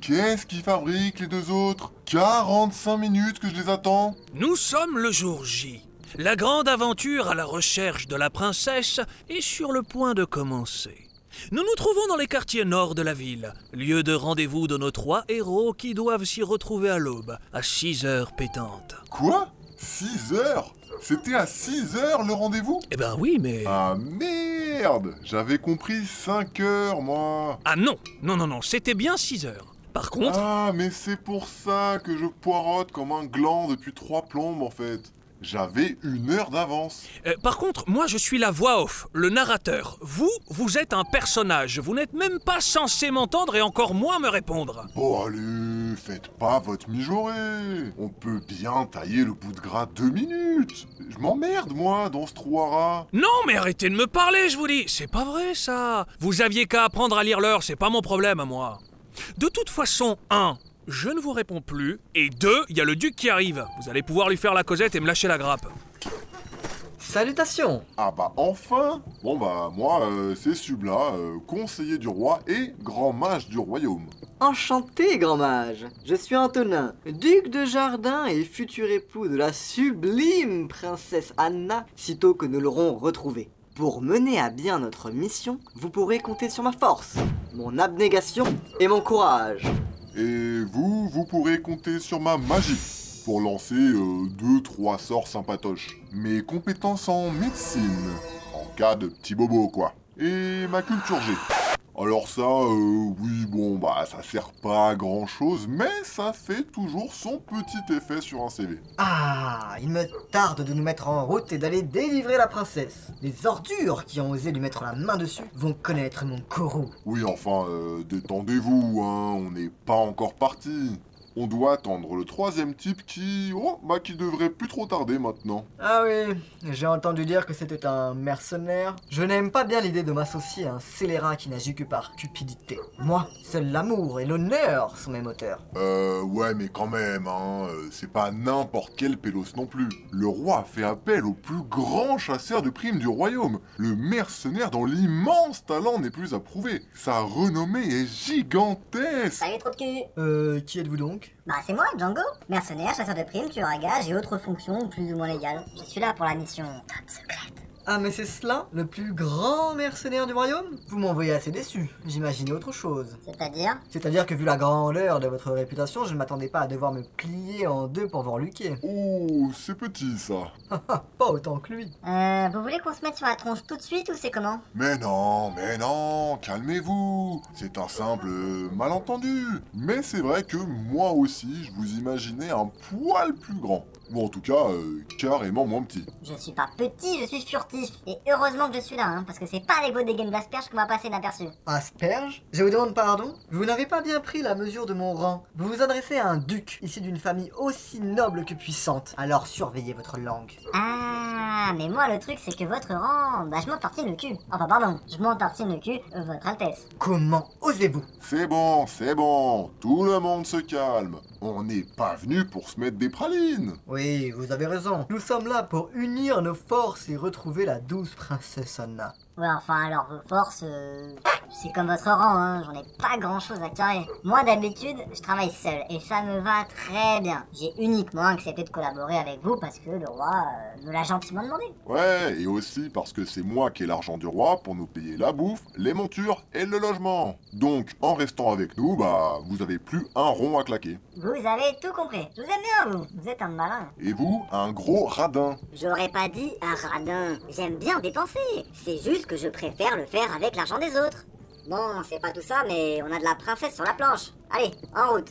qu'est-ce qu'ils fabriquent les deux autres? 45 minutes que je les attends Nous sommes le jour J. La grande aventure à la recherche de la princesse est sur le point de commencer. Nous nous trouvons dans les quartiers nord de la ville, lieu de rendez-vous de nos trois héros qui doivent s'y retrouver à l'aube, à 6 heures pétantes. Quoi? 6 heures? C'était à 6 heures le rendez-vous? Eh ben oui, mais... Ah merde J'avais compris 5 heures moi Ah non, non, non, non, c'était bien 6 heures. Par contre... Ah mais c'est pour ça que je poirote comme un gland depuis trois plombes en fait. J'avais une heure d'avance. Euh, par contre, moi je suis la voix off, le narrateur. Vous, vous êtes un personnage. Vous n'êtes même pas censé m'entendre et encore moins me répondre. Bon allez, faites pas votre mijaurée. On peut bien tailler le bout de gras deux minutes. Je m'emmerde moi dans ce trou à rats. Non, mais arrêtez de me parler, je vous dis. C'est pas vrai ça. Vous aviez qu'à apprendre à lire l'heure, c'est pas mon problème à moi. De toute façon, 1. Je ne vous réponds plus. Et 2. Il y a le duc qui arrive. Vous allez pouvoir lui faire la causette et me lâcher la grappe. Salutations Ah bah enfin Bon bah moi euh, c'est Subla, euh, conseiller du roi et grand mage du royaume. Enchanté, grand mage Je suis Antonin, duc de Jardin et futur époux de la sublime princesse Anna, sitôt que nous l'aurons retrouvée. Pour mener à bien notre mission, vous pourrez compter sur ma force, mon abnégation et mon courage. Et vous, vous pourrez compter sur ma magie pour lancer euh, deux trois sorts sympatoches. Mes compétences en médecine, en cas de petit bobo quoi. Et ma culture G. Alors ça, euh, oui, bon, bah, ça sert pas à grand chose, mais ça fait toujours son petit effet sur un CV. Ah, il me tarde de nous mettre en route et d'aller délivrer la princesse. Les ordures qui ont osé lui mettre la main dessus vont connaître mon courroux. Oui, enfin, euh, détendez-vous, hein, on n'est pas encore parti. On doit attendre le troisième type qui, oh, bah, qui devrait plus trop tarder maintenant. Ah oui, j'ai entendu dire que c'était un mercenaire. Je n'aime pas bien l'idée de m'associer à un scélérat qui n'agit que par cupidité. Moi, seul l'amour et l'honneur sont mes moteurs. Euh, ouais, mais quand même, hein, euh, c'est pas n'importe quel pélos non plus. Le roi a fait appel au plus grand chasseur de primes du royaume. Le mercenaire dont l'immense talent n'est plus à prouver. Sa renommée est gigantesque. Salut trop de cul Euh, qui êtes-vous donc? Bah c'est moi, Django Mercenaire, chasseur de primes, tueur à gages et autres fonctions plus ou moins légales. Je suis là pour la mission top secrète. Ah mais c'est cela, le plus grand mercenaire du royaume? Vous m'envoyez assez déçu, j'imaginais autre chose. C'est-à-dire? C'est-à-dire que vu la grandeur de votre réputation, je ne m'attendais pas à devoir me plier en deux pour vous reluquer. Oh, c'est petit ça. pas autant que lui. Euh, vous voulez qu'on se mette sur la tronche tout de suite ou c'est comment? Mais non, mais non, calmez-vous. C'est un simple euh, malentendu. Mais c'est vrai que moi aussi, je vous imaginais un poil plus grand. Ou en tout cas, euh, carrément moins petit. Je suis pas petit, je suis furtif. Et heureusement que je suis là, hein, parce que c'est pas avec vos dégaines d'asperges qu'on va passer inaperçu. Asperge Je vous demande pardon? Vous n'avez pas bien pris la mesure de mon rang. Vous vous adressez à un duc, issu d'une famille aussi noble que puissante. Alors surveillez votre langue. Ah, mais moi le truc c'est que votre rang, bah je m'en tartine le cul. Enfin pardon, je m'en tartine le cul, euh, votre altesse. Comment osez-vous? C'est bon, c'est bon. Tout le monde se calme. On n'est pas venu pour se mettre des pralines. Oui, vous avez raison. Nous sommes là pour unir nos forces et retrouver la douce princesse Anna. Ouais, enfin alors vos forces, euh, c'est comme votre rang, hein, j'en ai pas grand chose à carrer. Moi d'habitude, je travaille seul et ça me va très bien. J'ai uniquement accepté de collaborer avec vous parce que le roi euh, me l'a gentiment demandé. Ouais, et aussi parce que c'est moi qui ai l'argent du roi pour nous payer la bouffe, les montures et le logement. Donc, en restant avec nous, bah, vous avez plus un rond à claquer. Vous avez tout compris. Je vous aime bien vous, vous êtes un malin. Et vous, un gros radin. J'aurais pas dit un radin. J'aime bien dépenser. C'est que je préfère le faire avec l'argent des autres. Bon, c'est pas tout ça, mais on a de la princesse sur la planche. Allez, en route.